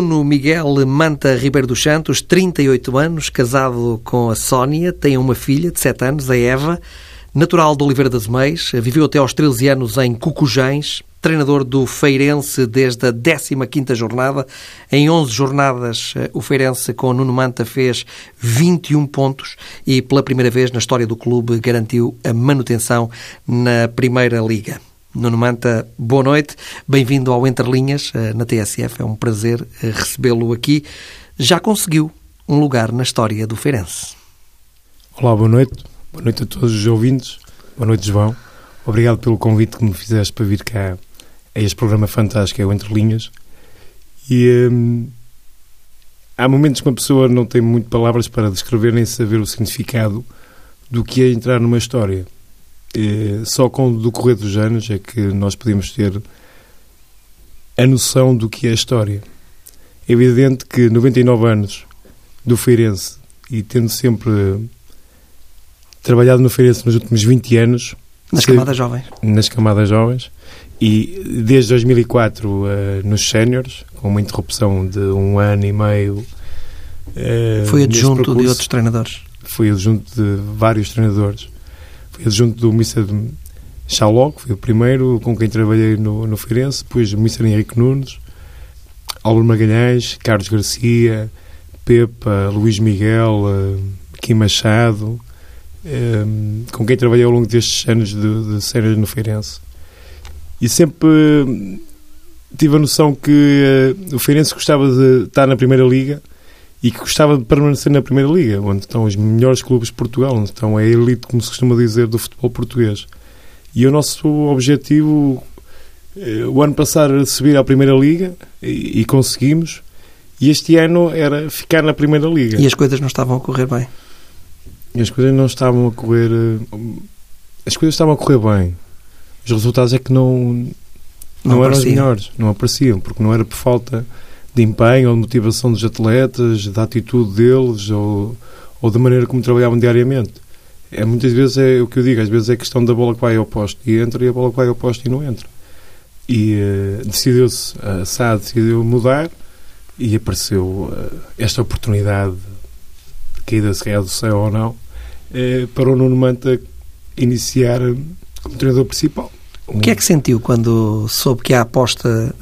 Nuno Miguel Manta Ribeiro dos Santos, 38 anos, casado com a Sónia, tem uma filha de 7 anos, a Eva, natural de Oliveira das Meias, viveu até aos 13 anos em Cucujães, treinador do Feirense desde a 15ª jornada. Em 11 jornadas, eh, o Feirense com Nuno Manta fez 21 pontos e pela primeira vez na história do clube garantiu a manutenção na Primeira Liga. Nuno Manta, boa noite. Bem-vindo ao Entre Linhas eh, na TSF. É um prazer eh, recebê-lo aqui. Já conseguiu um lugar na história do Feirense. Olá, boa noite. Boa noite a todos os ouvintes. Boa noite, João. Obrigado pelo convite que me fizeste para vir cá a este programa fantástico, é o Entre Linhas. E hum, há momentos que uma pessoa não tem muito palavras para descrever nem saber o significado do que é entrar numa história. Só com o decorrer dos anos é que nós podemos ter a noção do que é a história. É evidente que 99 anos do Feirense e tendo sempre trabalhado no Feirense nos últimos 20 anos. Nas camadas jovens. Nas camadas jovens. E desde 2004 uh, eh, nos séniores, com uma interrupção de um ano e meio. Uh, Foi adjunto de outros treinadores? Foi adjunto de vários treinadores adjunto do Mr. Chaló, que foi o primeiro com quem trabalhei no, no Feirense, depois o Mr. Henrique Nunes, Álvaro Magalhães, Carlos Garcia, Pepa, Luís Miguel, uh, Kim Machado, um, com quem trabalhei ao longo destes anos de, de séries no Feirense. E sempre uh, tive a noção que uh, o Feirense gostava de estar na Primeira Liga e que gostava de permanecer na Primeira Liga, onde estão os melhores clubes de Portugal, onde estão a elite, como se costuma dizer, do futebol português. E o nosso objetivo, eh, o ano passado era subir à Primeira Liga e, e conseguimos, e este ano era ficar na Primeira Liga. E as coisas não estavam a correr bem? E as coisas não estavam a correr. Eh, as coisas estavam a correr bem. Os resultados é que não, não, não eram os melhores, não apareciam, porque não era por falta de empenho ou de motivação dos atletas, da atitude deles ou, ou da maneira como trabalhavam diariamente. É, muitas vezes é o que eu digo, às vezes é questão da bola que vai ao posto e entra e a bola que vai ao posto e não entra. E uh, decidiu-se, a SAD decidiu mudar e apareceu uh, esta oportunidade, caída se é do céu ou não, uh, para o Nuno Manta iniciar como treinador principal. O que é que sentiu quando soube que a aposta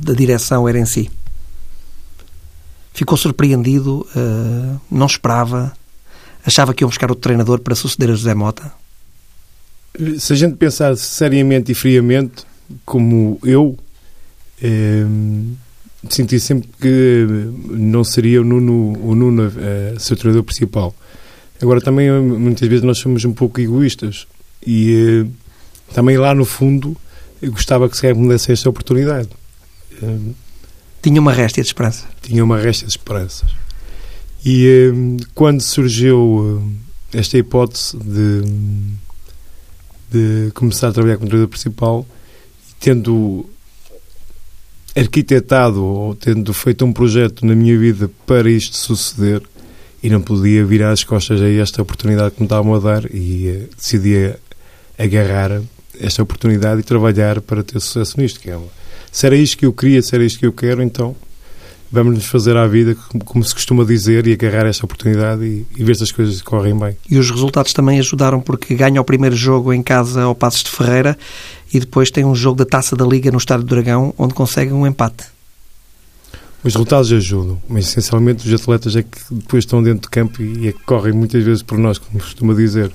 da direção era em si? Ficou surpreendido, uh, não esperava, achava que iam buscar outro treinador para suceder a José Mota? Se a gente pensar seriamente e friamente, como eu, eh, senti sempre que não seria o Nuno, o Nuno seu treinador principal. Agora, também, muitas vezes, nós somos um pouco egoístas e uh, também lá no fundo eu gostava que se me desse esta oportunidade. Uh, tinha uma réstia de esperança. Tinha uma réstia de esperanças. E um, quando surgiu eh, esta hipótese de, de começar a trabalhar como treinador principal, tendo arquitetado ou tendo feito um projeto na minha vida para isto suceder, e não podia virar as costas a esta oportunidade que me estavam a dar e uh, decidi agarrar esta oportunidade e trabalhar para ter sucesso nisto, que é uma, se era isto que eu queria, se era isto que eu quero, então vamos nos fazer à vida, como se costuma dizer, e agarrar esta oportunidade e, e, ver se as coisas correm bem. E os resultados também ajudaram, porque ganha o primeiro jogo em casa ao Passos de Ferreira e depois tem um jogo da Taça da Liga no Estádio do Dragão, onde consegue um empate. Os resultados ajudam, mas essencialmente os atletas é que depois estão dentro de campo e é que correm muitas vezes por nós, como costuma dizer.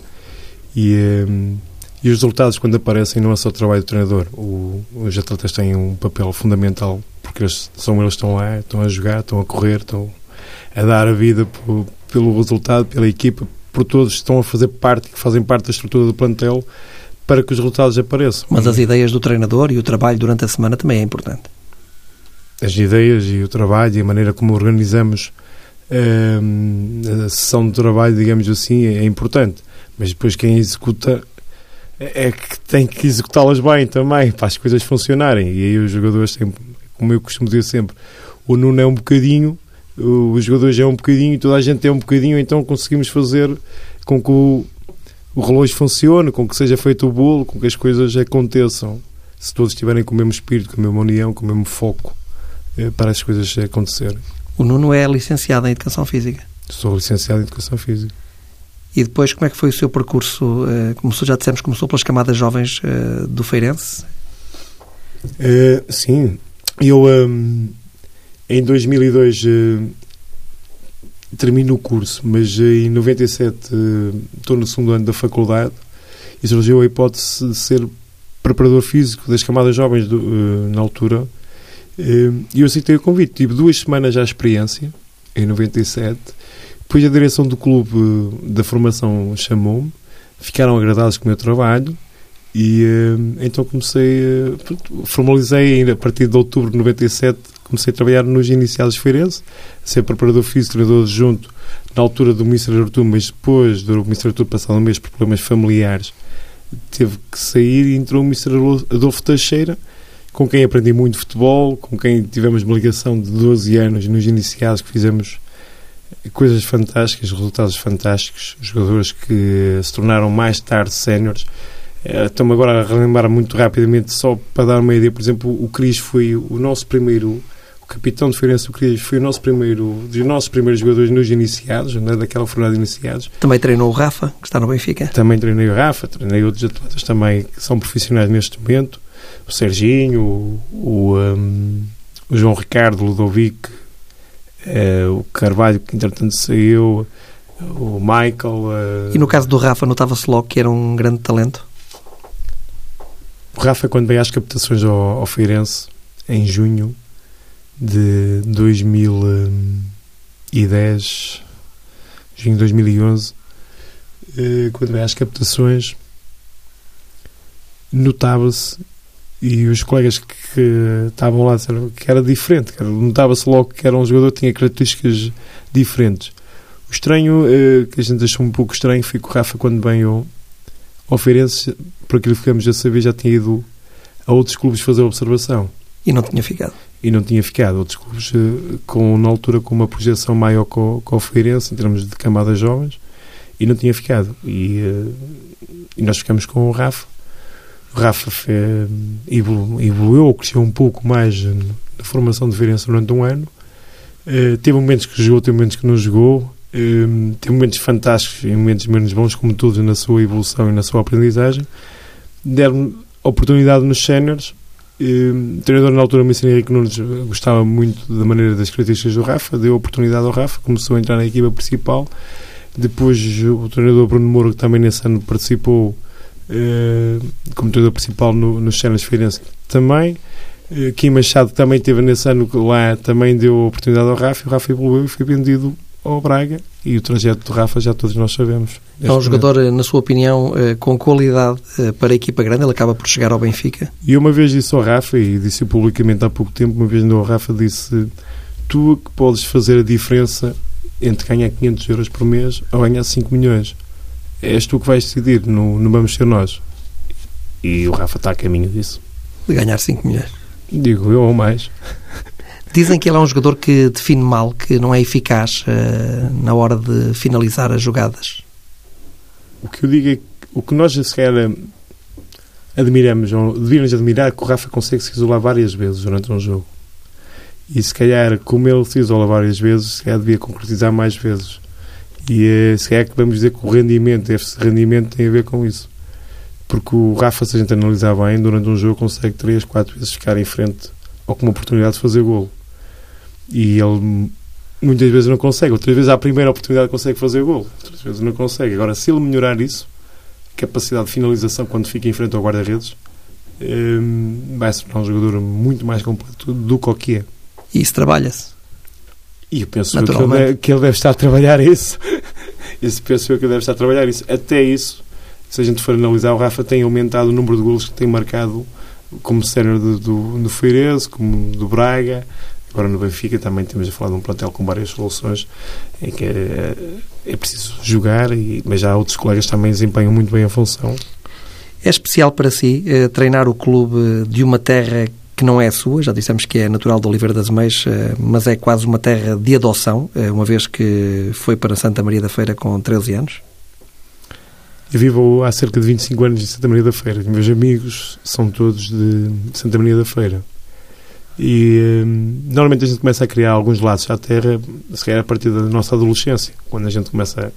E... Hum, e os resultados, quando aparecem, não é só o trabalho do treinador. O, os atletas têm um papel fundamental, porque eles, são eles que estão lá, estão a jogar, estão a correr, estão a dar a vida por, pelo resultado, pela equipa, por todos que estão a fazer parte, que fazem parte da estrutura do plantel, para que os resultados apareçam. Mas as ideias do treinador e o trabalho durante a semana também é importante. As ideias e o trabalho e a maneira como organizamos hum, a sessão de trabalho, digamos assim, é importante. Mas depois quem executa é, é que tem que executá-las bem também, para as coisas funcionarem. E aí os jogadores têm, como eu costumo dizer sempre, o Nuno é um bocadinho, os jogadores é um bocadinho, toda a gente é um bocadinho, então conseguimos fazer com que o, o relógio funcione, com que seja feito o bolo, com que as coisas aconteçam. Se todos estiverem com o mesmo espírito, com a mesma união, com o mesmo foco eh, para as coisas acontecerem. O Nuno é licenciado em Educação Física. Sou licenciado em Educação Física. E depois, como é que foi o seu percurso? Eh, começou, já dissemos, começou pelas camadas jovens eh, do Feirense? Uh, sim. Eu, um, em 2002, uh, termino o curso, mas em 97 uh, estou no segundo ano da faculdade e surgiu a hipótese de ser preparador físico das camadas jovens do, na altura. E eu aceitei o convite. Tive duas semanas já experiência, em 97 depois a direção do clube da formação chamou-me, ficaram agradados com o meu trabalho e uh, então comecei, uh, formalizei ainda a partir de outubro de 97, comecei a trabalhar nos iniciados feirense, ser preparador físico, treinador junto na altura do Ministro Artur, mas depois do Ministro Artur passado um mês por problemas familiares, teve que sair e entrou o Ministro Adolfo Teixeira, com quem aprendi muito futebol, com quem tivemos uma ligação de 12 anos nos iniciados que fizemos coisas fantásticas, resultados fantásticos, jogadores que se tornaram mais tarde séniores. Eh, estou-me agora a relembrar muito rapidamente, só para dar uma ideia, por exemplo, o Cris foi o nosso primeiro, o capitão de Feirense, o Cris, foi o nosso primeiro, dos nossos primeiros jogadores nos iniciados, né, daquela fornada de iniciados. Também treinou o Rafa, que está no Benfica. Também treinei o Rafa, treinei outros atletas também que são profissionais neste momento, o Serginho, o, o, um, o João Ricardo, o Ludovic, o Carvalho, que entretanto saiu, o Michael. Uh... E no caso do Rafa, notava-se logo que era um grande talento? O Rafa, quando veio às captações ao, ao Feirense, em junho de 2010, junho de 2011, uh, eh, quando veio às captações, notava-se e os colegas que estavam lá disseram que era diferente, notava-se logo que era um jogador que tinha características diferentes. O estranho, eh, que a gente achou um pouco estranho, foi que o Rafa, quando veio ao Feirense, por aquilo que ficamos a saber, já tinha ido a outros clubes fazer observação. E não tinha ficado? E não tinha ficado. Outros clubes, eh, com, na altura, com uma projeção maior com, com o Feirense, em termos de camadas jovens, e não tinha ficado. E, eh, e nós ficamos com o Rafa o Rafa evoluiu, cresceu um pouco mais na formação de Feirense durante um ano. Uh, teve momentos que jogou, teve momentos que não jogou. Uh, teve momentos fantásticos e momentos menos bons, como todos, na sua evolução e na sua aprendizagem. Deram oportunidade nos séniores. Uh, o treinador na altura, Messina Henrique Nunes, gostava muito da maneira das características do Rafa, deu oportunidade ao Rafa, começou a entrar na equipa principal. Depois o treinador Bruno Moura, que também nesse ano participou, como treinador principal no, nos Cenas Feirense também. Kim Machado também teve nesse ano lá, também deu oportunidade ao Rafa, o Rafa evoluiu e foi vendido ao Braga e o trajeto do Rafa já todos nós sabemos. É um jogador, na sua opinião, eh, com qualidade para a equipa grande, ele acaba por chegar ao Benfica? E uma vez disse ao Rafa, e disse publicamente há pouco tempo, uma vez ao Rafa disse tu que podes fazer a diferença entre ganhar 500 euros por mês ou ganhar 5 milhões és tu que vais decidir, não, não vamos ser nós. E o Rafa está a caminho disso. De ganhar 5 milhões. Digo eu ou mais. Dizem que ele é um jogador que define mal, que não é eficaz uh, na hora de finalizar as jogadas. O que eu digo é que o que nós sequer eh, admiramos, ou devíamos admirar, é que o Rafa consegue se isolar várias vezes durante um jogo. E se calhar, como ele se isola várias vezes, se calhar devia concretizar mais vezes. E uh, se é que vamos dizer que o rendimento, esse rendimento tem a ver com isso. Porque o Rafa, se a gente analisar bem, durante um jogo consegue 3, 4 vezes ficar em frente ou com uma oportunidade de fazer golo. E ele muitas vezes não consegue. Outras vezes, à primeira oportunidade, consegue fazer golo. Outras vezes não consegue. Agora, se ele melhorar isso, capacidade de finalização quando fica em frente ao guarda-redes, um, vai se tornar um jogador muito mais completo do que o que é. E isso trabalha-se. E eu penso que ele, deve, que ele deve estar a trabalhar isso. isso penso eu que ele deve estar a trabalhar isso. Até isso, se a gente for analisar, o Rafa tem aumentado o número de golos que tem marcado como sénior do, do, do Feirense, como do Braga. Agora no Benfica também temos a falar de um plantel com várias soluções em que é, é preciso jogar, e, mas já outros colegas também desempenham muito bem a função. É especial para si eh, treinar o clube de uma terra que não é sua, já dissemos que é natural de Oliveira das Meias, eh, mas é quase uma terra de adoção, eh, uma vez que foi para Santa Maria da Feira com 13 anos? Eu vivo há cerca de 25 anos em Santa Maria da Feira. Meus amigos são todos de Santa Maria da Feira. E hum, normalmente a gente começa a criar alguns laços à terra, se calhar a partir da nossa adolescência, quando a gente começa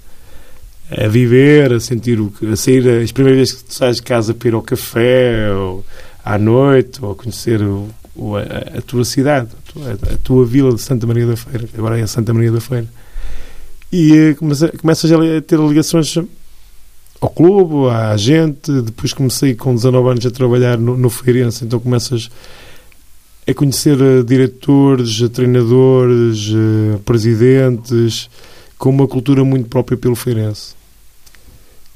a, a viver, a sentir o que, a sair, as primeiras vezes que tu sais de casa para ir ao café, ou à noite, ou conhecer o, o, a, a, tua cidade, a tua, a tua, vila de Santa Maria da Feira, agora é Santa Maria da Feira. E uh, começa, começas a ter ligações ao clube, à gente. Depois comecei com 19 anos a trabalhar no, no Feirense, então começas a conhecer uh, diretores, treinadores, uh, presidentes, com uma cultura muito própria pelo Feirense.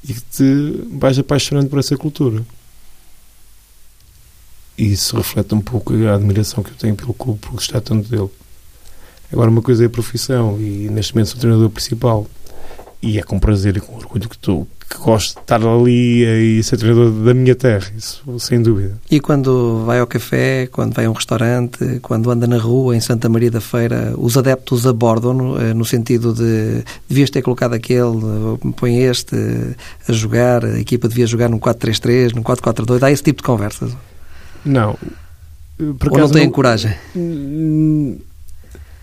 E que te vais apaixonando por essa cultura. E isso reflete um pouco a admiração que eu tenho pelo clube, por gostar tanto dele. Agora, uma coisa é a profissão, e neste momento sou treinador principal. E é com prazer e com orgulho que, estou, que gosto de estar ali e ser treinador da minha terra, isso sem dúvida. E quando vai ao café, quando vai a um restaurante, quando anda na rua em Santa Maria da Feira, os adeptos abordam-no eh, no sentido de devias ter colocado aquele, põe este a jogar, a equipa devia jogar num 4-3-3, num 4-4-2, há esse tipo de conversas? Não. Por Ou não têm coragem?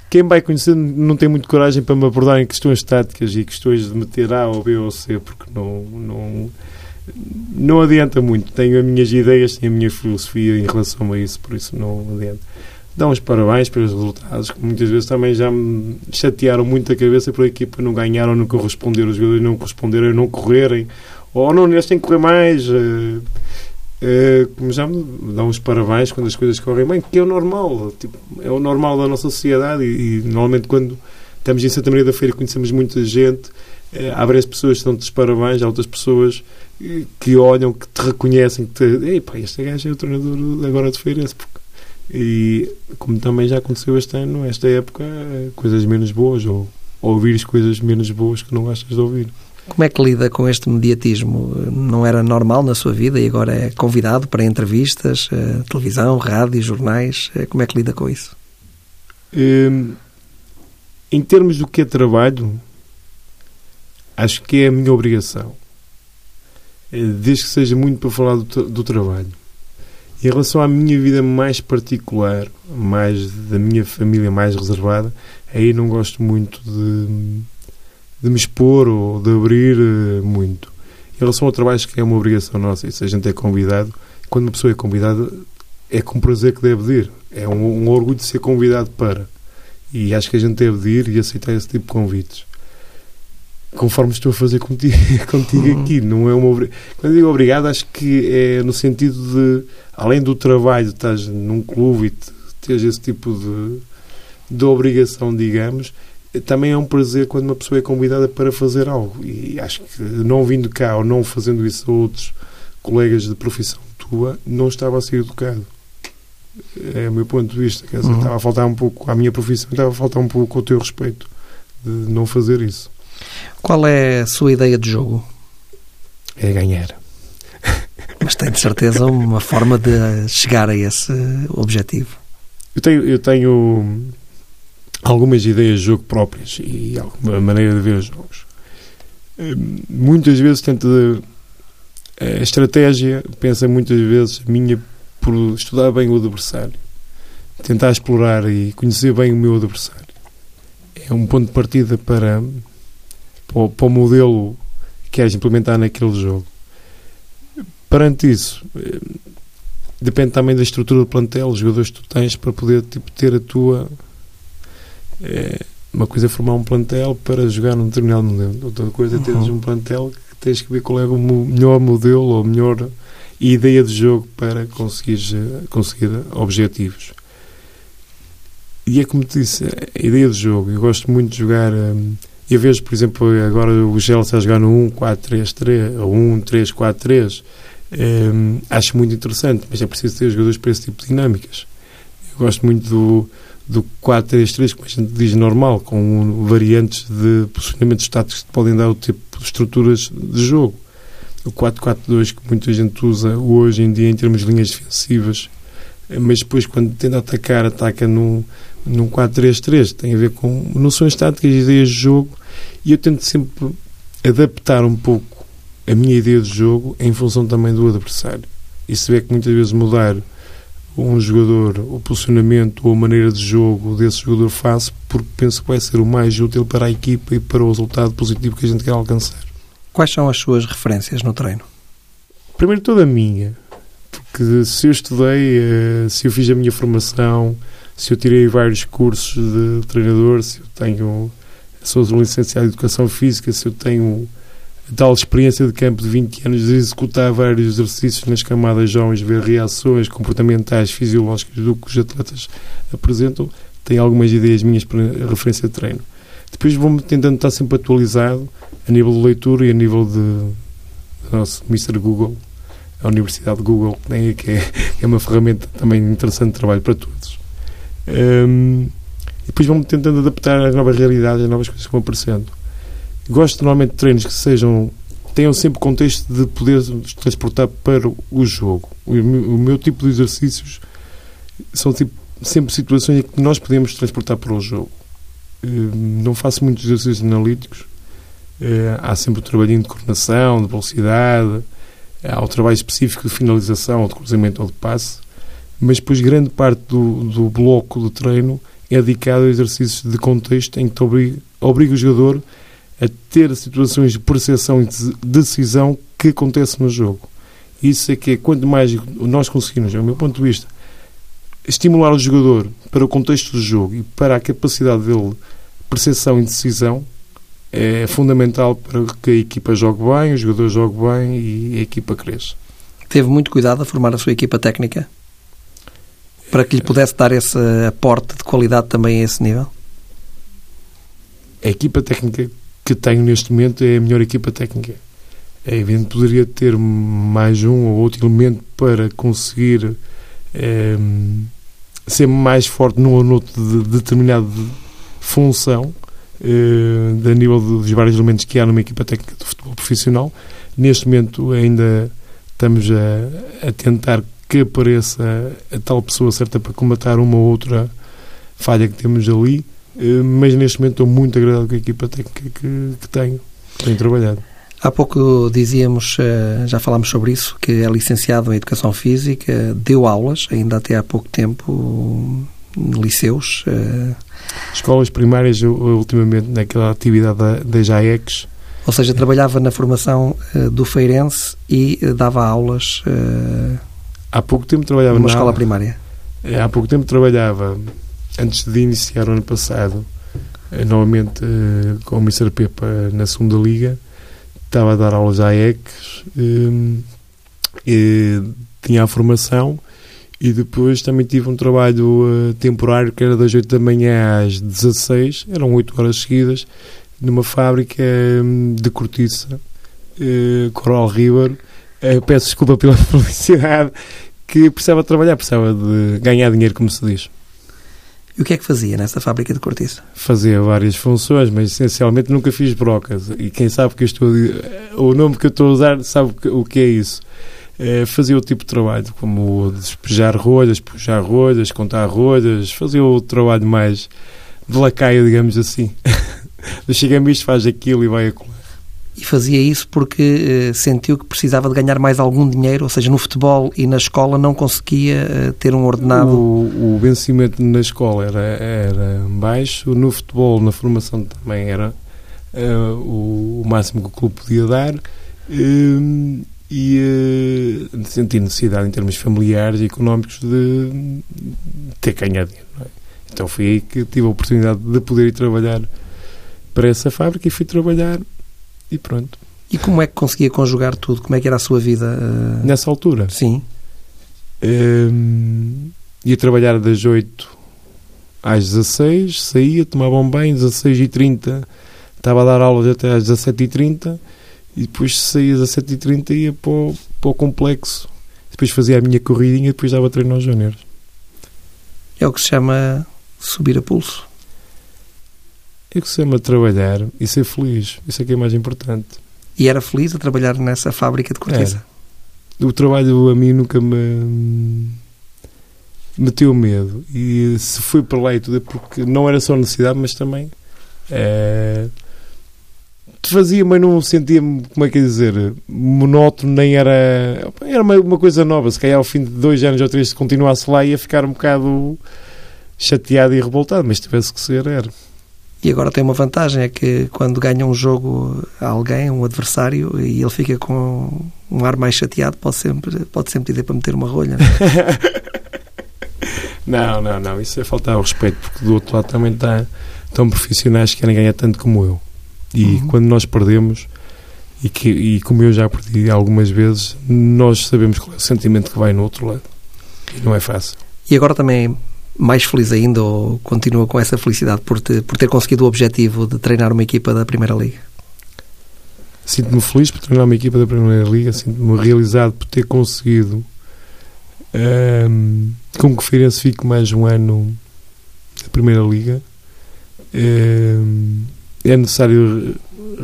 Quem vai conhecer não tem muito coragem para me abordar em questões táticas e questões de meter A ou B ou C, porque não, não, não adianta muito. Tenho as minhas ideias, tenho a minha filosofia em relação a isso, por isso não adianta. Dá uns parabéns pelos resultados, que muitas vezes também já me chatearam muito a cabeça por a equipa não ganhar ou não corresponder, os jogadores não corresponderem, não correrem, ou não, eles têm que correr mais. Uh, como já me dão os parabéns quando as coisas correm bem, que é o normal, tipo, é o normal da nossa sociedade e, e, normalmente quando estamos em Santa Maria da Feira conhecemos muita gente, uh, há várias pessoas que dão-te os parabéns, há outras pessoas uh, que olham, que te reconhecem, que te, ei este gajo é o treinador agora de Feirense, e como também já aconteceu este ano, esta época, coisas menos boas ou ouvires coisas menos boas que não gostas de ouvir. Como é que lida com este mediatismo? Não era normal na sua vida e agora é convidado para entrevistas, eh, televisão, rádio, jornais. Eh, como é que lida com isso? Hum, em termos do que é trabalho, acho que é a minha obrigação. Eh, desde que seja muito para falar do, do trabalho. Em relação à minha vida mais particular, mais da minha família mais reservada, aí não gosto muito de de me expor ou de abrir uh, muito. Em relação ao trabalho, que é uma obrigação nossa. Se a gente é convidado, quando uma pessoa é convidada, é com prazer que deve ir. É um, um, orgulho de ser convidado para. E acho que a gente deve ir e aceitar esse tipo de convites. Conforme estou a fazer contigo, contigo uhum. aqui. Não é uma Quando digo obrigado, acho que é no sentido de, além do trabalho, estás num clube e tens esse tipo de, de obrigação, digamos, também é um prazer quando uma pessoa é convidada para fazer algo. E acho que não vindo cá ou não fazendo isso a outros colegas de profissão tua, não estava a ser educado. É o meu ponto de vista. Quer dizer, uhum. estava a faltar um pouco à minha profissão, estava a faltar um pouco ao teu respeito de não fazer isso. Qual é a sua ideia de jogo? É ganhar. Mas tem de certeza uma forma de chegar a esse objetivo. Eu tenho, eu tenho algumas ideias de jogo próprias e alguma maneira de ver os jogos. Hum, muitas vezes tenta a estratégia pensa muitas vezes minha por estudar bem o adversário, tentar explorar e conhecer bem o meu adversário. É um ponto de partida para, para, o modelo que queres implementar naquele jogo. Perante isso, hum, depende também da estrutura do plantel, os jogadores que tu tens para poder tipo, ter a tua é, uma coisa é formar um plantel para jogar num determinado modelo, outra coisa é teres uhum. um plantel que tens que ver qual é o melhor modelo ou melhor ideia de jogo para conseguir, conseguir objetivos. E é como te disse, a ideia de jogo. Eu gosto muito de jogar. Hum, eu vejo, por exemplo, agora o Chelsea a jogar no 1-4-3-3 ou 1-3-4-3. Hum, acho muito interessante, mas é preciso ter jogadores para esse tipo de dinâmicas. Gosto muito do do 4-3-3, como a gente diz normal, com variantes de posicionamentos táticos que podem dar o tipo de estruturas de jogo. O 4-4-2 que muita gente usa hoje em dia em termos de linhas defensivas, mas depois quando tenta atacar, ataca num, num 4-3-3. Tem a ver com noções táticas, ideias de jogo, e eu tento sempre adaptar um pouco a minha ideia de jogo em função também do adversário. E se vê que muitas vezes mudar um jogador, o posicionamento ou a maneira de jogo desse jogador faço, porque penso que vai ser o mais útil para a equipa e para o resultado positivo que a gente quer alcançar. Quais são as suas referências no treino? Primeiro toda a minha, porque se eu estudei, eh, se eu fiz a minha formação, se eu tirei vários cursos de treinador, se eu tenho, sou licenciado em Educação Física, se eu tenho tal experiência de campo de 20 anos de executar vários exercícios nas camadas jovens, ver reações comportamentais, fisiológicas do que os atletas apresentam, tenho algumas ideias minhas para referência de treino. Depois vou-me tentando estar sempre atualizado a nível de leitura e a nível de, nosso Mr. Google, a Universidade de Google, que é, é uma ferramenta também interessante de trabalho para todos. Um, e depois vão-me tentando adaptar às novas realidades, às novas coisas que vão aparecendo. Gosto normalmente de treinos que sejam tenham sempre contexto de poder transportar para o jogo. O meu, o meu tipo de exercícios são tipo, sempre situações em que nós podemos transportar para o jogo. Hum, não faço muitos exercícios analíticos. Eh, há sempre o trabalhinho de coordenação, de velocidade, há o trabalho específico de finalização, ou de cruzamento ou de passe, mas depois grande parte do, do bloco de treino é dedicado a exercícios de contexto em que obriga, obriga o jogador a ter situações de percepção e de decisão que acontece no jogo. Isso é que é quanto mais nós conseguimos, do meu ponto de vista, estimular o jogador para o contexto do jogo e para a capacidade dele percepção e decisão é fundamental para que a equipa jogue bem, o jogador jogue bem e a equipa cresça. Teve muito cuidado a formar a sua equipa técnica para que lhe pudesse dar esse aporte de qualidade também a esse nível? A equipa técnica que tenho neste momento é a melhor equipa técnica. É evidente que poderia ter mais um ou outro elemento para conseguir é, ser mais forte num ou noutro de, de determinada função, é, a nível dos vários elementos que há numa equipa técnica de futebol profissional. Neste momento ainda estamos a, a tentar que apareça a tal pessoa certa para combatar uma ou outra falha que temos ali eh, mas neste momento estou muito agradado com a equipa técnica que, que tenho, que tenho trabalhado. Há pouco dizíamos, eh, já falámos sobre isso, que é licenciado em Educação Física, deu aulas, ainda até há pouco tempo, liceus. Eh, Escolas primárias, ultimamente, naquela atividade da, da JAEX. Ou seja, trabalhava na formação do Feirense e dava aulas. Há pouco tempo trabalhava numa escola primária. Há pouco tempo trabalhava antes de iniciar o ano passado, eh, novamente eh, com o Mr. Pepa na segunda liga, estava a dar aulas à ECs, eh, tinha a formação e depois também tive um trabalho temporário que era das 8 da manhã às 16, eram 8 horas seguidas, numa fábrica de cortiça, Coral River. peço desculpa pela publicidade, que precisava trabalhar, precisava de ganhar dinheiro, como se diz. E o que é que fazia nessa fábrica de cortiça? Fazia várias funções, mas essencialmente nunca fiz brocas. E quem sabe que eu estou. O nome que eu estou a usar sabe o que é isso. É, fazia o tipo de trabalho, como despejar rolhas, puxar rolhas, contar rolhas, fazia o trabalho mais de lacaio, digamos assim. Chega-me isto, faz aquilo e vai a colar e fazia isso porque uh, sentiu que precisava de ganhar mais algum dinheiro, ou seja, no futebol e na escola não conseguia uh, ter um ordenado. O, o, vencimento na escola era, era baixo, no futebol, na formação também era uh, o, o, máximo que o clube podia dar. e senti necessidade em termos familiares e económicos de ter ganhar dinheiro. É? Então foi aí que tive a oportunidade de poder ir trabalhar para essa fábrica e fui trabalhar e pronto. E como é que conseguia conjugar tudo? Como é que era a sua vida? Uh... Nessa altura? Sim. Um, ia trabalhar das 8 às 16, saía, tomava um banho, 16 e 30 estava a dar aulas até às 17 e 30 e depois saía às 17 e 30 ia para o, para o complexo. Depois fazia a minha corridinha e depois dava treino aos júniores. É o que se chama subir a pulso. É que se chama trabalhar e ser feliz. Isso é que é mais importante. E era feliz a trabalhar nessa fábrica de cortiça? É. O trabalho a mim nunca me meteu medo. E se fui para lá e tudo é porque não era só necessidade, mas também é, fazia, mas não sentia-me, como é que é dizer, monótono, nem era. Era uma, uma, coisa nova. Se calhar ao fim de dois anos ou três, se continuasse lá, ia ficar um bocado chateado e revoltado, mas tivesse que ser, era. E agora tem uma vantagem, é que quando ganha um jogo a alguém, um adversário, e ele fica com um ar mais chateado, pode sempre, pode sempre dizer para meter uma rolha. Não, não, não, isso é faltar ao respeito, porque do outro lado também está, estão profissionais que querem ganhar tanto como eu. E uhum. quando nós perdemos, e, que, e como eu já perdi algumas vezes, nós sabemos qual é o sentimento que vai no outro lado. E não é fácil. E agora também mais feliz ainda ou continua com essa felicidade por, te, por ter conseguido o objetivo de treinar uma equipa da Primeira Liga? Sinto-me feliz por treinar uma equipa da Primeira Liga, sinto-me realizado por ter conseguido um, com que o fique mais um ano na Primeira Liga. Um, é necessário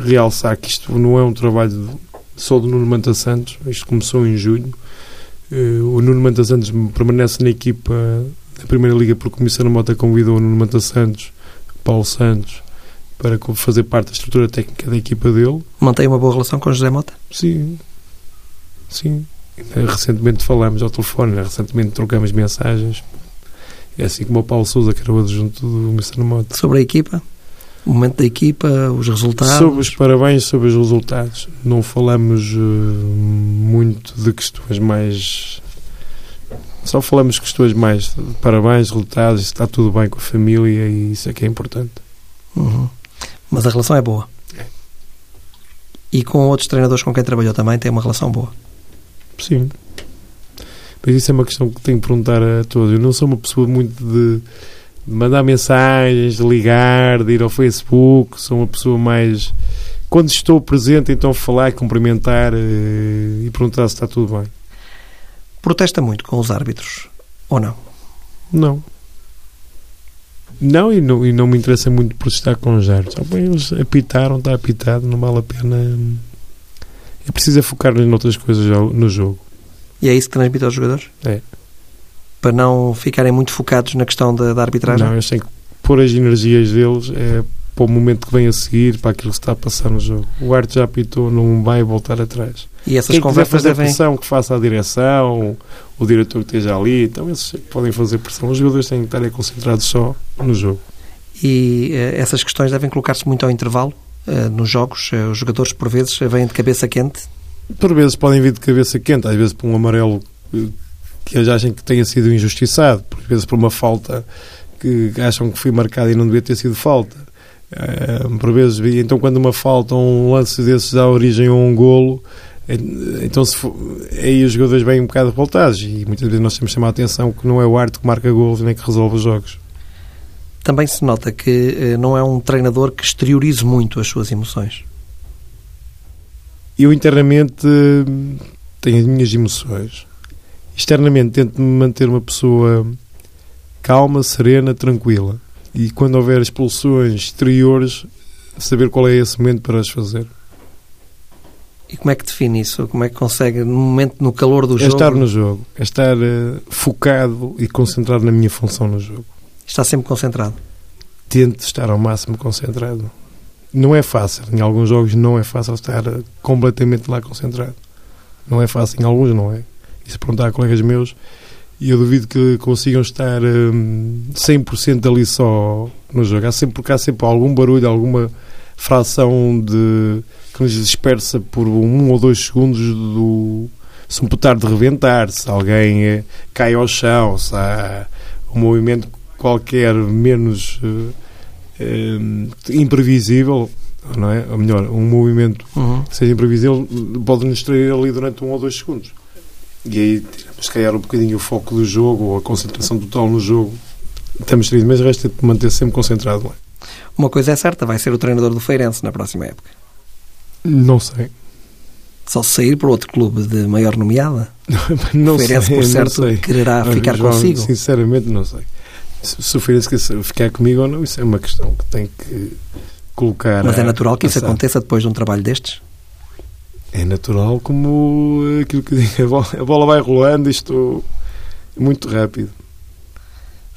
realçar que isto não é um trabalho só do Nuno Manta Santos, isto começou em junho. Uh, o Nuno Manta Santos permanece na equipa da Primeira Liga porque o Comissário Mota convidou o Nuno Manta Santos, Paulo Santos, para fazer parte da estrutura técnica da equipa dele. Mantém uma boa relação com José Mota? Sim, sim. Recentemente falamos ao telefone, né? recentemente trocamos mensagens. É assim como o Paulo Souza, que era o adjunto do Mr. Mota. Sobre a equipa? O momento da equipa, os resultados? Sobre os parabéns, sobre os resultados. Não falamos uh, muito de questões mais só falamos questões mais de parabéns, resultados, está tudo bem com a família e isso é que é importante. Uhum. Mas a relação é boa. É. E com outros treinadores com quem trabalhou também tem uma relação boa. Sim. Mas isso é uma questão que tenho que perguntar a todos. Eu não sou uma pessoa muito de, de mandar mensagens, de ligar, de ir ao Facebook. Sou uma pessoa mais. Quando estou presente, então falar, cumprimentar eh, e perguntar se está tudo bem. Protesta muito com os árbitros, ou não? Não. Não, e não, e não me interessa muito protestar com os árbitros. Bem, eles apitaram, está apitado, não vale a pena. É preciso focar-nos noutras coisas no jogo. E é isso que transmite aos jogadores? É. Para não ficarem muito focados na questão da, da arbitragem? Não, eles têm que pôr as energias deles é, para o momento que vem a seguir, para aquilo que está a passar no jogo. O árbitro já apitou, não vai voltar atrás. E essas Quem conversas fazer devem... pressão, que faça a direção, o diretor que esteja ali, então eles podem fazer pressão. Os jogadores têm que estar concentrados só no jogo. E uh, essas questões devem colocar-se muito ao intervalo uh, nos jogos? Uh, os jogadores, por vezes, vêm de cabeça quente? Por vezes podem vir de cabeça quente, às vezes por um amarelo que eles acham que tenha sido injustiçado, por vezes por uma falta que acham que foi marcada e não devia ter sido falta. Por vezes, então quando uma falta um lance desses dá origem a um golo, então, se for, aí os jogadores vêm um bocado revoltados e muitas vezes nós temos que chamar a atenção que não é o arte que marca gols nem que resolve os jogos. Também se nota que eh, não é um treinador que exteriorize muito as suas emoções. Eu internamente tenho as minhas emoções. Externamente tento manter uma pessoa calma, serena, tranquila. E quando houver expulsões exteriores, saber qual é esse momento para as fazer. E como é que define isso? Como é que consegue, no momento, no calor do é jogo? É estar no jogo. É estar uh, focado e concentrado na minha função no jogo. Está sempre concentrado? Tento estar ao máximo concentrado. Não é fácil. Em alguns jogos não é fácil estar uh, completamente lá concentrado. Não é fácil. Em alguns não é. E se perguntar a colegas meus, e eu duvido que consigam estar um, 100% ali só no jogo. Há sempre, porque há sempre algum barulho, alguma fração de que nos dispersa por um ou dois segundos do se um putar de reventar, se alguém eh, cai ao chão, se há um movimento qualquer menos uh, uh, imprevisível, não é? Ou melhor, um movimento uhum. que seja imprevisível pode nos distrair ali durante um ou dois segundos. E aí se calhar um bocadinho o foco do jogo ou a concentração total no jogo. Estamos distraídos, mas resta manter sempre concentrado. Uma coisa é certa, vai ser o treinador do Feirense na próxima época. Não sei. Só se sair para outro clube de maior nomeada? não o Feirense, sei, por certo, quererá não, ficar João, consigo? Sinceramente, não sei. Se, se o Feirense quer ficar comigo ou não, isso é uma questão que tem que colocar. Mas é natural que isso aconteça depois de um trabalho destes? É natural como aquilo que digo, a bola, vai rolando, isto muito rápido.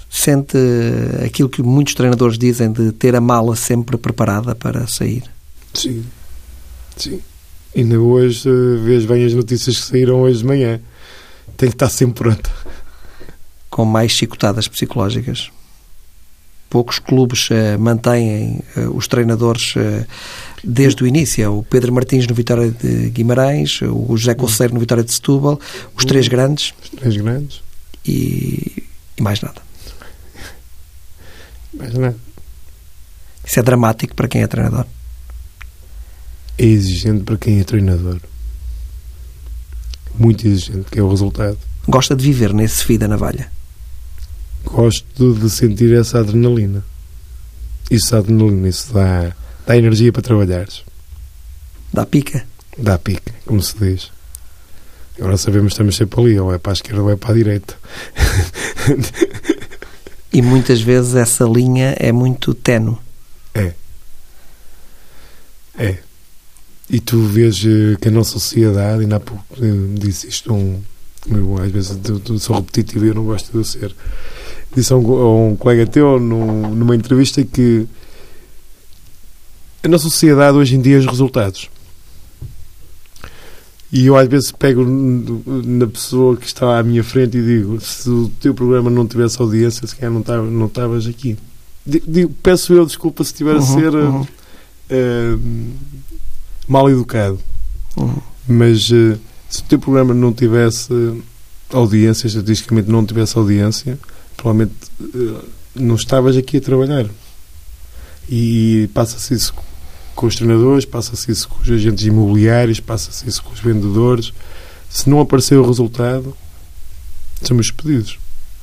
Sente aquilo que muitos treinadores dizem de ter a mala sempre preparada para sair? Sim, Sim. Ainda hoje, uh, vês bem as notícias que saíram hoje de manhã. Tem que estar sempre pronto. Com mais chicotadas psicológicas. Poucos clubes mantêm os treinadores desde o início. É o Pedro Martins no Vitória de Guimarães, o José Conceiro no Vitória de Setúbal, os três grandes. Os três grandes. E, e mais nada. Mais nada. Isso é dramático para quem é treinador. É exigente para quem é treinador. Muito exigente, que é o resultado. Gosta de viver nesse fio da navalha? Gosto de sentir essa adrenalina. Isso adrenalina, isso dá, dá energia para trabalhares. Dá pica? Dá pica, como se diz. Agora sabemos que estamos sempre ali, ou é para a esquerda ou é para a direita. e muitas vezes essa linha é muito tenue. É. É. E tu vês eh, que a nossa sociedade, ainda há pouco eh, disse isto um. Eu, às vezes sou repetitivo e eu não gosto de ser. Disse a um, a um colega teu num, numa entrevista que a nossa sociedade hoje em dia é os resultados. E eu às vezes pego na pessoa que está à minha frente e digo: se o teu programa não tivesse audiência, se calhar não estavas não estavas aqui. Digo, peço eu desculpa se estiver uhum, a ser uhum. uh, mal educado. Uhum. Mas uh, se o teu programa não tivesse audiência, estatisticamente não tivesse audiência, provavelmente uh, não estavas aqui a trabalhar. E passa-se isso com os treinadores, passa-se isso com os agentes imobiliários, passa-se isso com os vendedores. Se não aparecer o resultado, somos despedidos.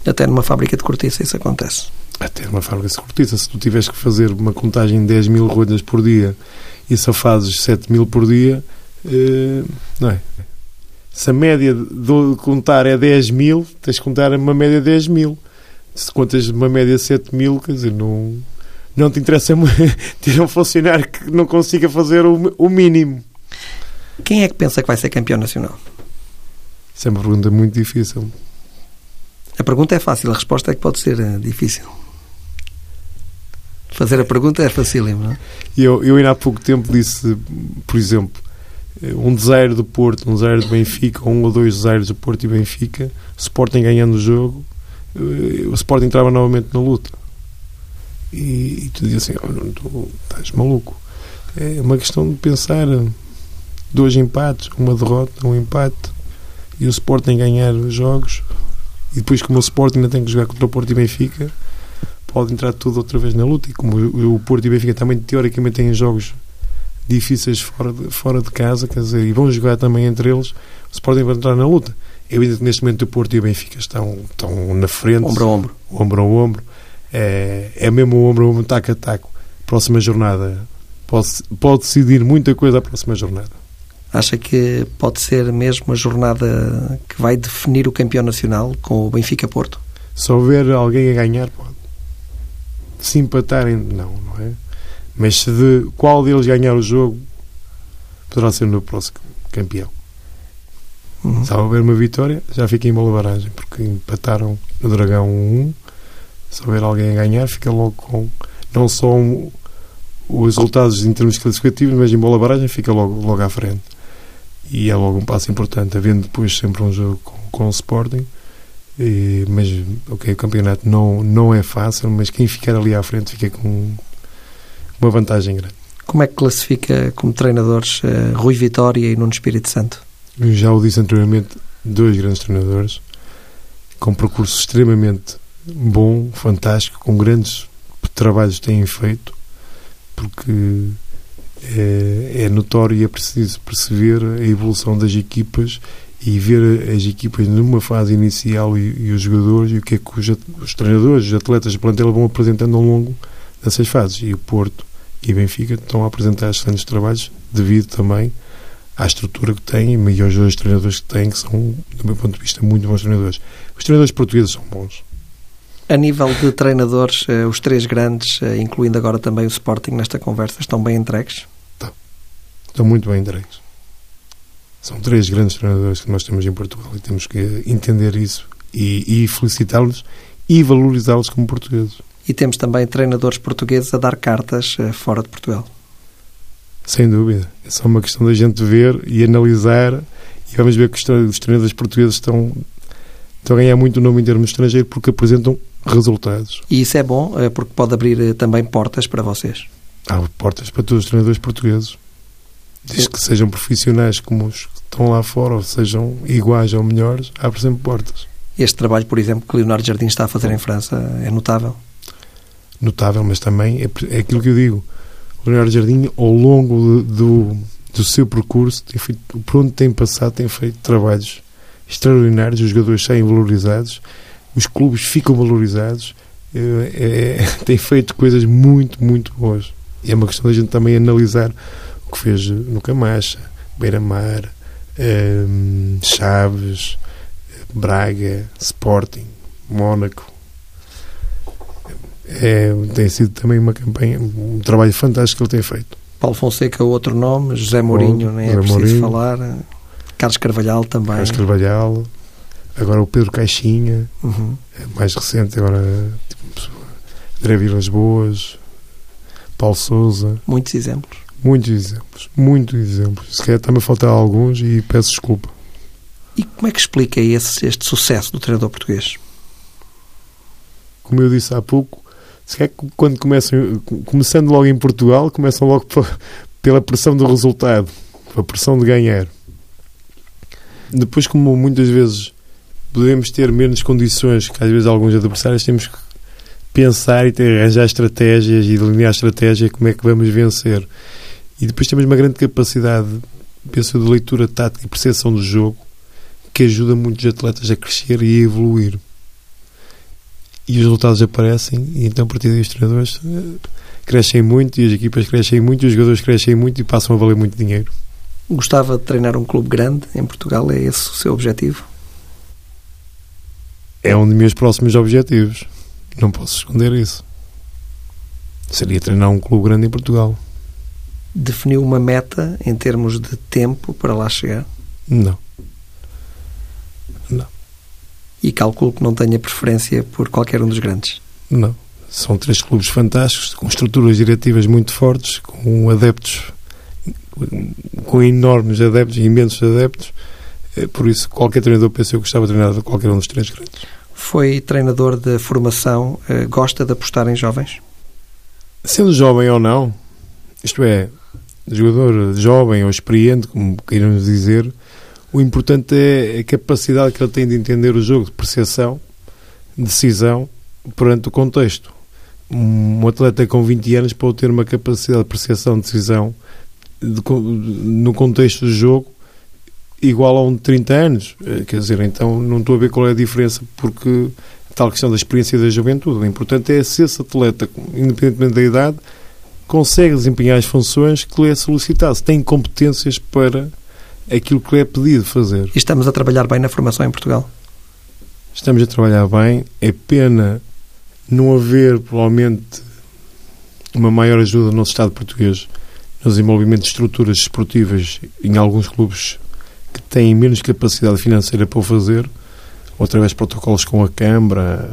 Até numa fábrica de cortiça isso acontece. Até numa fábrica de cortiça. Se tu tiveres que fazer uma contagem de 10 mil rolhas por dia e só fazes 7 mil por dia, eh, não é? Se a média de contar é 10 mil, tens de contar uma média de 10 mil. Se contas uma média de 7 mil, quer dizer, não, não te interessa ter um funcionário que não consiga fazer o, o mínimo. Quem é que pensa que vai ser campeão nacional? Isso é uma pergunta muito difícil. A pergunta é fácil, a resposta é que pode ser eh, difícil. Fazer a pergunta é facílimo, não é? Eu, eu ainda há pouco tempo disse, por exemplo, eh, um desaire do Porto, um desaire do Benfica, um ou dois desaires do Porto e Benfica, o Sporting ganhando o jogo, eh, o Sporting entrava novamente na luta. E, e tu dizes assim, oh, não, tu estás maluco. É uma questão de pensar dois empates, uma derrota, um empate, e o Sporting ganhar os jogos, e depois como o Sporting ainda tem que jogar contra o Porto e Benfica, pode entrar tudo outra vez na luta. E como o Porto e o Benfica também teoricamente têm jogos difíceis fora de, fora de casa, quer dizer, e vão jogar também entre eles, o Sporting vai entrar na luta. É evidente que neste momento o Porto e o Benfica estão, estão na frente, ombro a ombro, ombro a ombro. É, é mesmo o ombro a ombro, taco a taco. Próxima jornada pode, pode decidir muita coisa a próxima jornada. Acha que pode ser mesmo a jornada que vai definir o campeão nacional com o Benfica Porto? Se houver alguém a ganhar, pode se empatarem, não, não é? Mas se de qual deles ganhar o jogo, poderá ser no próximo campeão. Uhum. Se houver uma vitória, já fica em bola barragem, porque empataram no Dragão 1. Se houver alguém a ganhar, fica logo com não só um, os resultados em termos classificativos, mas em bola barragem fica logo, logo à frente. E é logo um passo importante, havendo depois sempre um jogo com, com o Sporting e, mas, ok, o campeonato não, não é fácil, mas quem ficar ali à frente fica com uma vantagem grande. Como é que classifica como treinadores uh, Rui Vitória e Nuno Espírito Santo? Eu já o disse anteriormente, dois grandes treinadores com percurso extremamente bom, fantástico, com grandes trabalhos têm feito, porque é, é notório e é preciso perceber a evolução das equipas e ver as equipas numa fase inicial e, e os jogadores e o que é que os, os treinadores, os atletas de plantela vão apresentando ao longo dessas fases. E o Porto e Benfica estão a apresentar excelentes trabalhos devido também à estrutura que têm e aos dois treinadores que têm, que são, do meu ponto de vista, muito bons treinadores. Os treinadores portugueses são bons. A nível de treinadores, eh, os três grandes, eh, incluindo agora também o Sporting nesta conversa, estão bem entregues? Estão. Estão muito bem entregues. São três grandes treinadores que nós temos em Portugal e temos que entender isso e, e felicitá-los e valorizá-los como portugueses. E temos também treinadores portugueses a dar cartas uh, fora de Portugal. Sem dúvida. É só uma questão da gente ver e analisar e vamos ver que os treinadores portugueses estão, estão a ganhar muito nome em termos estrangeiros porque apresentam resultados. E isso é bom eh, porque pode abrir eh, também portas para vocês. Há portas para todos os treinadores portugueses. Diz que sejam profissionais como os que estão lá fora ou sejam iguais ou melhores, abre sempre portas. Este trabalho, por exemplo, que Leonardo Jardim está a fazer em França é notável? Notável, mas também é, é aquilo que eu digo. O Leonardo Jardim, ao longo do, do seu percurso, tem feito, por onde tem passado, tem feito trabalhos extraordinários, os jogadores saem valorizados, os clubes ficam valorizados, é, é, tem feito coisas muito, muito boas. E é uma questão da gente também analisar o que fez no Camacha, Beira-Mar, um, Chaves, Braga, Sporting, Mónaco. É, tem sido também uma campanha, um trabalho fantástico que ele tem feito. Paulo Fonseca, outro nome, José Mourinho, nem é José preciso Mourinho, falar. Carlos Carvalhal também. Carlos Carvalhal, agora o Pedro Caixinha, uhum. É mais recente, agora tipo, André Vilas Boas, Paulo Souza. Muitos exemplos. Muitos exemplos, muitos exemplos. Se calhar a faltar alguns e peço desculpa. E como é que explica esse, este sucesso do treinador português? Como eu disse há pouco, se calhar quando começam, começando logo em Portugal, começam logo pela pressão do resultado, a pressão de ganhar. Depois, como muitas vezes podemos ter menos condições que às vezes alguns adversários, temos que pensar e ter, arranjar estratégias e delinear estratégia como é que vamos vencer. E depois temos uma grande capacidade, penso, de leitura tática e percepção do jogo que ajuda muitos atletas a crescer e a evoluir. E os resultados aparecem, e então a partir daí os treinadores eh, crescem muito, e as equipas crescem muito, e os jogadores crescem muito e passam a valer muito dinheiro. Gostava de treinar um clube grande em Portugal? É esse o seu objetivo? É um dos meus próximos objetivos. Não posso esconder isso. Seria treinar um clube grande em Portugal. Definiu uma meta em termos de tempo para lá chegar? Não. Não. E calculo que não tenha preferência por qualquer um dos grandes? Não. São três clubes fantásticos, com estruturas diretivas muito fortes, com adeptos, com enormes adeptos, imensos adeptos. É, por isso, qualquer treinador pensou que gostava de treinar qualquer um dos três grandes. Foi treinador de formação, eh, gosta de apostar em jovens? Sendo jovem ou não, isto é, jogador jovem ou experiente, como queiramos dizer, o importante é a capacidade que ele tem de entender o jogo, de percepção, decisão, perante o contexto. Um atleta com 20 anos pode ter uma capacidade de percepção, de decisão de, no contexto do jogo igual a um de 30 anos. Eh, quer dizer, então não estou a ver qual é a diferença, porque tal questão da experiência da juventude. O importante é se esse atleta, independentemente da idade, consegue desempenhar as funções que lhe é solicitado, se tem competências para aquilo que lhe é pedido fazer. E estamos a trabalhar bem na formação em Portugal? Estamos a trabalhar bem. É pena não haver, provavelmente, uma maior ajuda no nosso Estado português no desenvolvimento de estruturas esportivas em alguns clubes que têm menos capacidade financeira para o fazer, ou através de protocolos com a Câmara,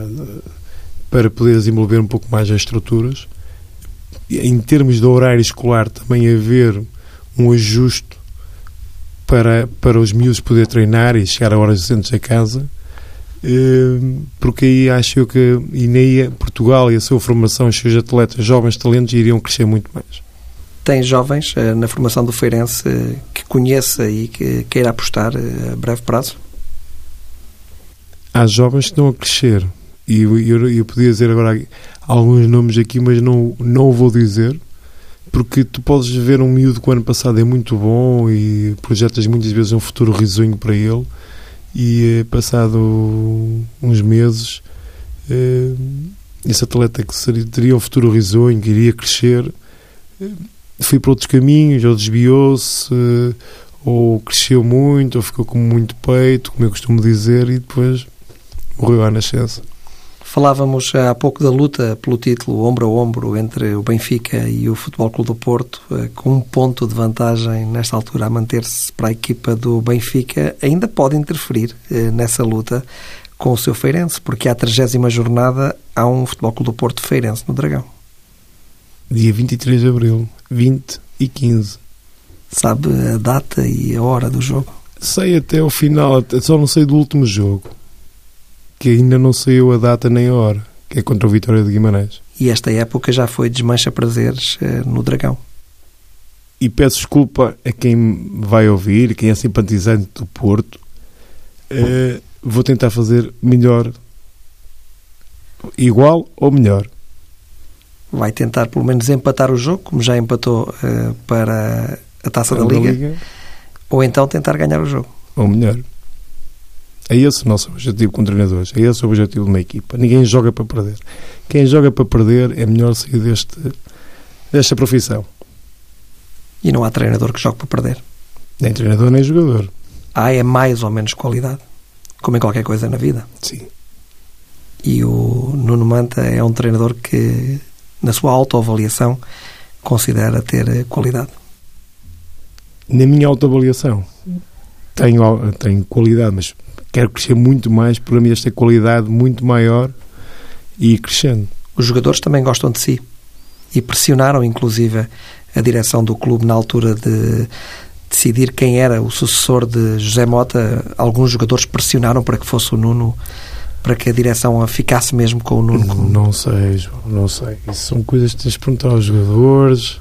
para poder desenvolver um pouco mais as estruturas. Em termos de horário escolar, também haver um ajuste para, para os miúdos poder treinar e chegar a horas decentes a casa, eh, porque aí acho eu que e nem Portugal e a sua formação, os seus atletas, jovens talentos, iriam crescer muito mais tem jovens uh, na formação do Feirense uh, que conheça e que queira apostar uh, a breve prazo? Há jovens que estão a crescer e eu, eu, eu, podia dizer agora alguns nomes aqui, mas não, não vou dizer porque tu podes ver um miúdo que o ano passado é muito bom e projetas muitas vezes um futuro risonho para ele e passado uns meses esse atleta que seria, teria um futuro risonho, que iria crescer foi para outros caminhos, ou desviou-se, ou cresceu muito, ou ficou com muito peito, como eu costumo dizer, e depois morreu à nascença. Falávamos há pouco da luta pelo título ombro a ombro entre o Benfica e o Futebol Clube do Porto, eh, com um ponto de vantagem nesta altura a manter-se para a equipa do Benfica, ainda pode interferir eh, nessa luta com o seu Feirense, porque à 30 jornada há um Futebol Clube do Porto Feirense no Dragão dia 23 de abril, 20 e 15. Sabe a data e a hora do jogo? Sei até o final, só não sei do último jogo, que ainda não saiu a data nem a hora, que é contra o Vitória de Guimarães. E esta época já foi desmancha prazeres eh, no Dragão. E peço desculpa a quem vai ouvir, quem é simpatizante do Porto. Uh, vou tentar fazer melhor, igual ou melhor. Vai tentar pelo menos empatar o jogo, como já empatou uh, para a Taça da, da Liga, Liga, ou então tentar ganhar o jogo. Ou melhor. É esse o nosso objetivo com treinadores. É esse o objetivo de uma equipa. Ninguém joga para perder. Quem joga para perder é melhor sair deste, desta profissão. E não há treinador que jogue para perder. Nem treinador, nem jogador. Há é mais ou menos qualidade. Como em qualquer coisa na vida. Sim. E o Nuno Manta é um treinador que, na sua autoavaliação, considera ter qualidade. Na minha autoavaliação, tenho, tenho qualidade, mas quero crescer muito mais para mim esta qualidade muito maior e crescendo. Os jogadores também gostam de si e pressionaram, inclusive, a direção do clube na altura de decidir quem era o sucessor de José Mota. Alguns jogadores pressionaram para que fosse o Nuno, para que a direção ficasse mesmo com o Nuno. Não, não sei, João, não sei. Isso são coisas que tens de perguntar aos jogadores,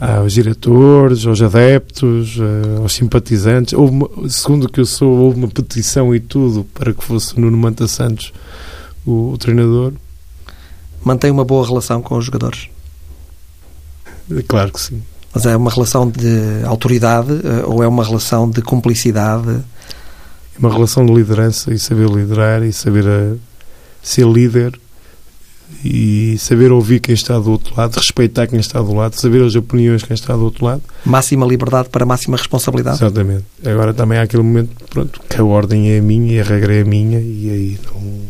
aos diretores, aos adeptos, eh, aos simpatizantes. Uma, segundo o que eu sou, houve uma petição e tudo para que fosse Nuno Manta Santos o, o treinador. Mantém uma boa relação com os jogadores? Claro que sim. Mas é uma relação de autoridade eh, ou é uma relação de cumplicidade? É uma relação de liderança e saber liderar e saber a, eh, ser líder e saber ouvir quem está do outro lado, respeitar quem está do lado, saber as opiniões de quem está do outro lado. Máxima liberdade para máxima responsabilidade. Exatamente. Agora também há aquele momento pronto, que a ordem é a minha e a regra é a minha e aí não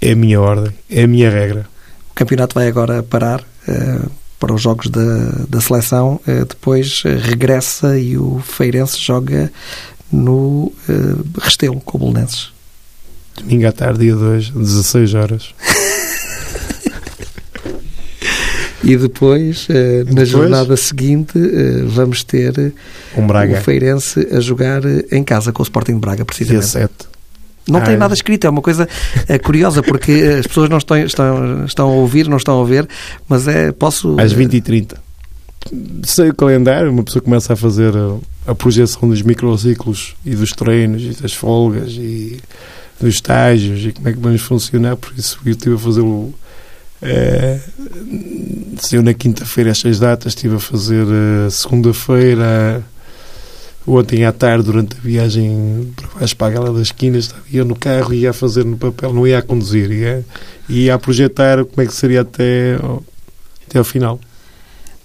é a minha ordem, é a minha regra. O campeonato vai agora parar. Uh para os jogos da, da seleção, eh, depois regressa e o Feirense joga no uh, Restelo, com o Belenenses. Domingo à tarde, dia 2, 16 horas. e depois, uh, na depois? jornada seguinte, uh, vamos ter um Braga. o Feirense a jogar em casa com o Sporting de Braga, precisamente. Dia 7. Não tem nada escrito, é uma coisa é, curiosa, porque as pessoas não estão, estão, estão a ouvir, não estão a ver, mas é, posso... Às 20h30. Sei o calendário, uma pessoa começa a fazer a, projeção dos microciclos e dos treinos e das folgas e dos estágios e como é que vamos funcionar, por isso eu estive a fazer o... É, eu na quinta-feira estas datas estive a fazer a segunda-feira Ontem à tarde, durante a viagem para baixo para a Gala das Esquinas, ia no carro e ia a fazer no papel, não ia a conduzir, ia, ia a projetar como é que seria até, até ao final.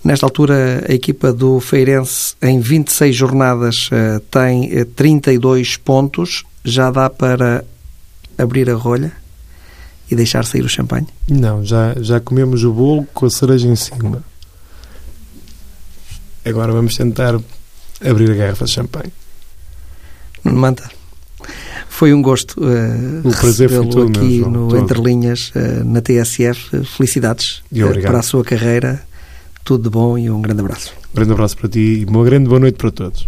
Nesta altura, a equipa do Feirense, em 26 jornadas, eh, tem 32 eh, pontos. Já dá para abrir a rolha e deixar sair o champanhe? Não, já, já comemos o bolo com a cereja em cima. Agora vamos tentar abrir a garrafa de champanhe. Manta. Foi um gosto uh, o prazer foi todo aqui meu, no todo. Entre Linhas, uh, na TSF. Felicidades uh, para a sua carreira. Tudo de bom e um grande abraço. Um grande abraço para ti e uma grande boa noite para todos.